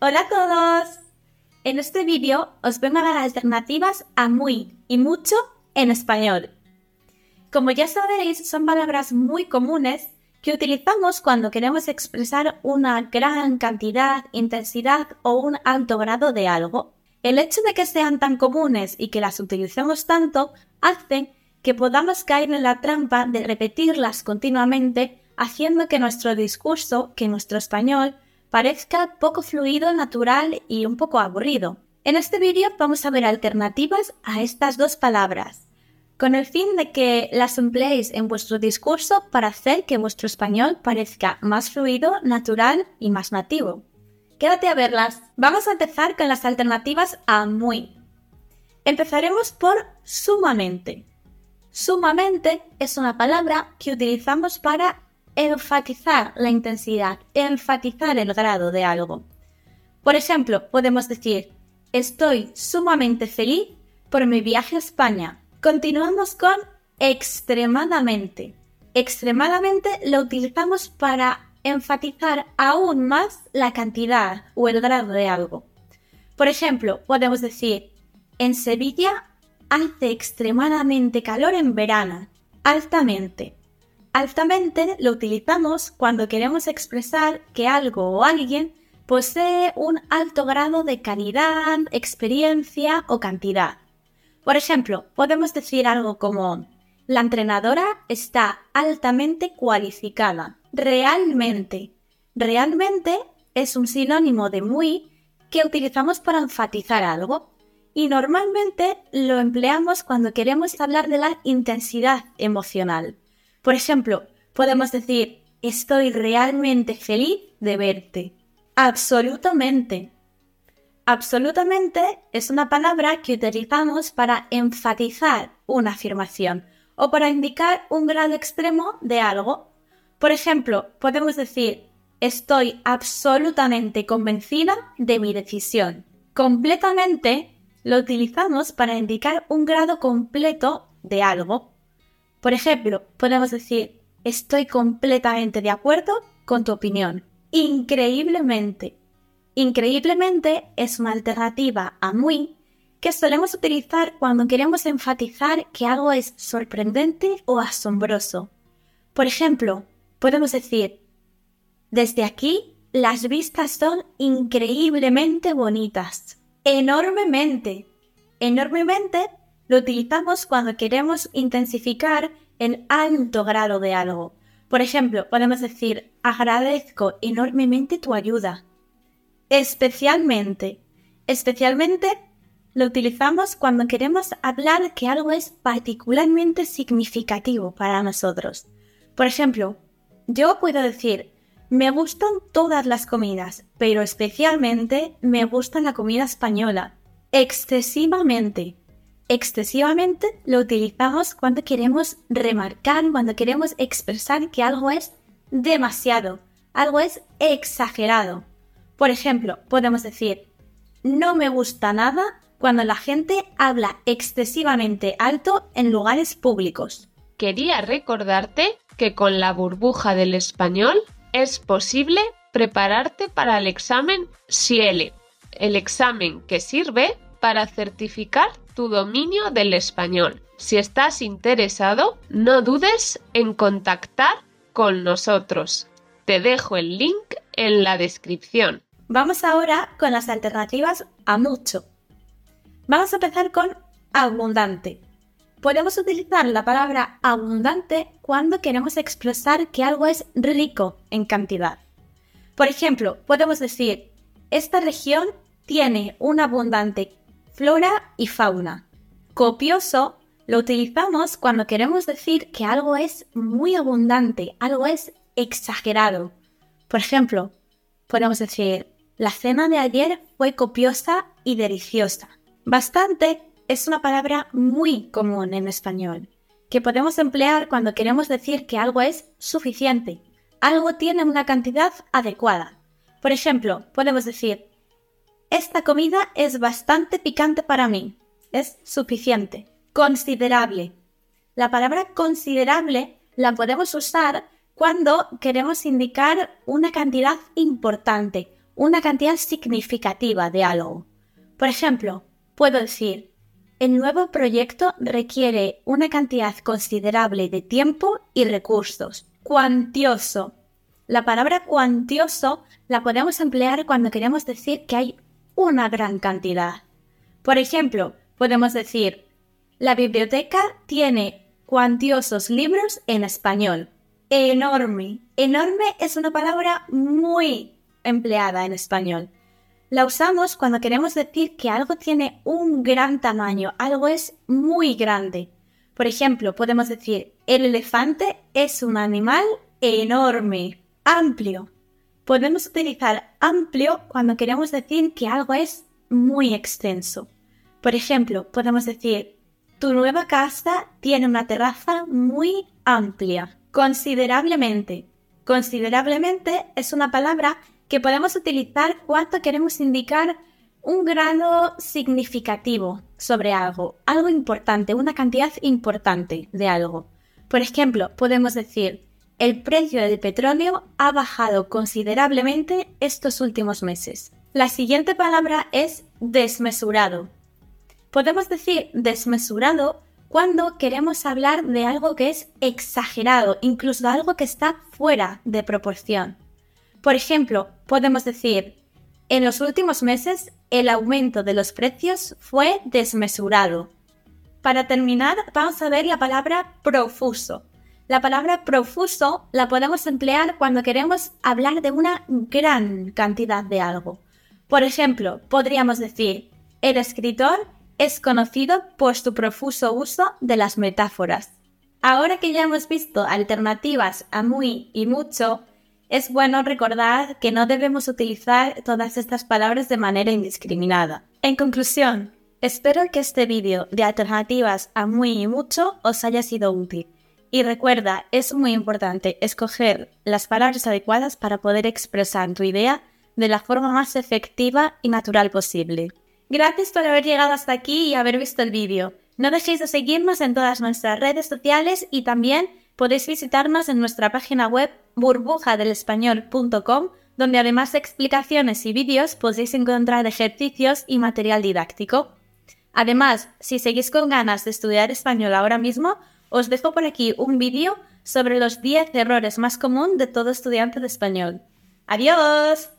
Hola a todos. En este vídeo os vengo a dar alternativas a muy y mucho en español. Como ya sabéis, son palabras muy comunes que utilizamos cuando queremos expresar una gran cantidad, intensidad o un alto grado de algo. El hecho de que sean tan comunes y que las utilicemos tanto hace que podamos caer en la trampa de repetirlas continuamente, haciendo que nuestro discurso, que nuestro español, parezca poco fluido, natural y un poco aburrido. En este vídeo vamos a ver alternativas a estas dos palabras, con el fin de que las empleéis en vuestro discurso para hacer que vuestro español parezca más fluido, natural y más nativo. Quédate a verlas. Vamos a empezar con las alternativas a muy. Empezaremos por sumamente. Sumamente es una palabra que utilizamos para enfatizar la intensidad, enfatizar el grado de algo. Por ejemplo, podemos decir, estoy sumamente feliz por mi viaje a España. Continuamos con extremadamente. Extremadamente lo utilizamos para enfatizar aún más la cantidad o el grado de algo. Por ejemplo, podemos decir, en Sevilla hace extremadamente calor en verano, altamente. Altamente lo utilizamos cuando queremos expresar que algo o alguien posee un alto grado de calidad, experiencia o cantidad. Por ejemplo, podemos decir algo como la entrenadora está altamente cualificada. Realmente. Realmente es un sinónimo de muy que utilizamos para enfatizar algo y normalmente lo empleamos cuando queremos hablar de la intensidad emocional. Por ejemplo, podemos decir, estoy realmente feliz de verte. Absolutamente. Absolutamente es una palabra que utilizamos para enfatizar una afirmación o para indicar un grado extremo de algo. Por ejemplo, podemos decir, estoy absolutamente convencida de mi decisión. Completamente lo utilizamos para indicar un grado completo de algo. Por ejemplo, podemos decir, estoy completamente de acuerdo con tu opinión. Increíblemente. Increíblemente es una alternativa a muy que solemos utilizar cuando queremos enfatizar que algo es sorprendente o asombroso. Por ejemplo, podemos decir, desde aquí las vistas son increíblemente bonitas. Enormemente. Enormemente lo utilizamos cuando queremos intensificar el alto grado de algo. Por ejemplo, podemos decir agradezco enormemente tu ayuda. Especialmente. Especialmente lo utilizamos cuando queremos hablar que algo es particularmente significativo para nosotros. Por ejemplo, yo puedo decir, me gustan todas las comidas, pero especialmente me gusta la comida española. Excesivamente excesivamente lo utilizamos cuando queremos remarcar, cuando queremos expresar que algo es demasiado, algo es exagerado. Por ejemplo, podemos decir, no me gusta nada cuando la gente habla excesivamente alto en lugares públicos. Quería recordarte que con la burbuja del español es posible prepararte para el examen SIELE, el examen que sirve para certificar tu dominio del español. Si estás interesado, no dudes en contactar con nosotros. Te dejo el link en la descripción. Vamos ahora con las alternativas a mucho. Vamos a empezar con abundante. Podemos utilizar la palabra abundante cuando queremos expresar que algo es rico en cantidad. Por ejemplo, podemos decir, esta región tiene una abundante flora y fauna. Copioso lo utilizamos cuando queremos decir que algo es muy abundante, algo es exagerado. Por ejemplo, podemos decir, la cena de ayer fue copiosa y deliciosa. Bastante es una palabra muy común en español, que podemos emplear cuando queremos decir que algo es suficiente, algo tiene una cantidad adecuada. Por ejemplo, podemos decir, esta comida es bastante picante para mí. Es suficiente. Considerable. La palabra considerable la podemos usar cuando queremos indicar una cantidad importante, una cantidad significativa de algo. Por ejemplo, puedo decir, el nuevo proyecto requiere una cantidad considerable de tiempo y recursos. Cuantioso. La palabra cuantioso la podemos emplear cuando queremos decir que hay una gran cantidad. Por ejemplo, podemos decir, la biblioteca tiene cuantiosos libros en español. Enorme. Enorme es una palabra muy empleada en español. La usamos cuando queremos decir que algo tiene un gran tamaño, algo es muy grande. Por ejemplo, podemos decir, el elefante es un animal enorme, amplio. Podemos utilizar amplio cuando queremos decir que algo es muy extenso. Por ejemplo, podemos decir, tu nueva casa tiene una terraza muy amplia, considerablemente. Considerablemente es una palabra que podemos utilizar cuando queremos indicar un grado significativo sobre algo, algo importante, una cantidad importante de algo. Por ejemplo, podemos decir, el precio del petróleo ha bajado considerablemente estos últimos meses. La siguiente palabra es desmesurado. Podemos decir desmesurado cuando queremos hablar de algo que es exagerado, incluso algo que está fuera de proporción. Por ejemplo, podemos decir, en los últimos meses el aumento de los precios fue desmesurado. Para terminar, vamos a ver la palabra profuso. La palabra profuso la podemos emplear cuando queremos hablar de una gran cantidad de algo. Por ejemplo, podríamos decir, el escritor es conocido por su profuso uso de las metáforas. Ahora que ya hemos visto alternativas a muy y mucho, es bueno recordar que no debemos utilizar todas estas palabras de manera indiscriminada. En conclusión, espero que este vídeo de alternativas a muy y mucho os haya sido útil. Y recuerda, es muy importante escoger las palabras adecuadas para poder expresar tu idea de la forma más efectiva y natural posible. Gracias por haber llegado hasta aquí y haber visto el vídeo. No dejéis de seguirnos en todas nuestras redes sociales y también podéis visitarnos en nuestra página web burbujadelespañol.com, donde además de explicaciones y vídeos podéis encontrar ejercicios y material didáctico. Además, si seguís con ganas de estudiar español ahora mismo, os dejo por aquí un vídeo sobre los 10 errores más comunes de todo estudiante de español. ¡Adiós!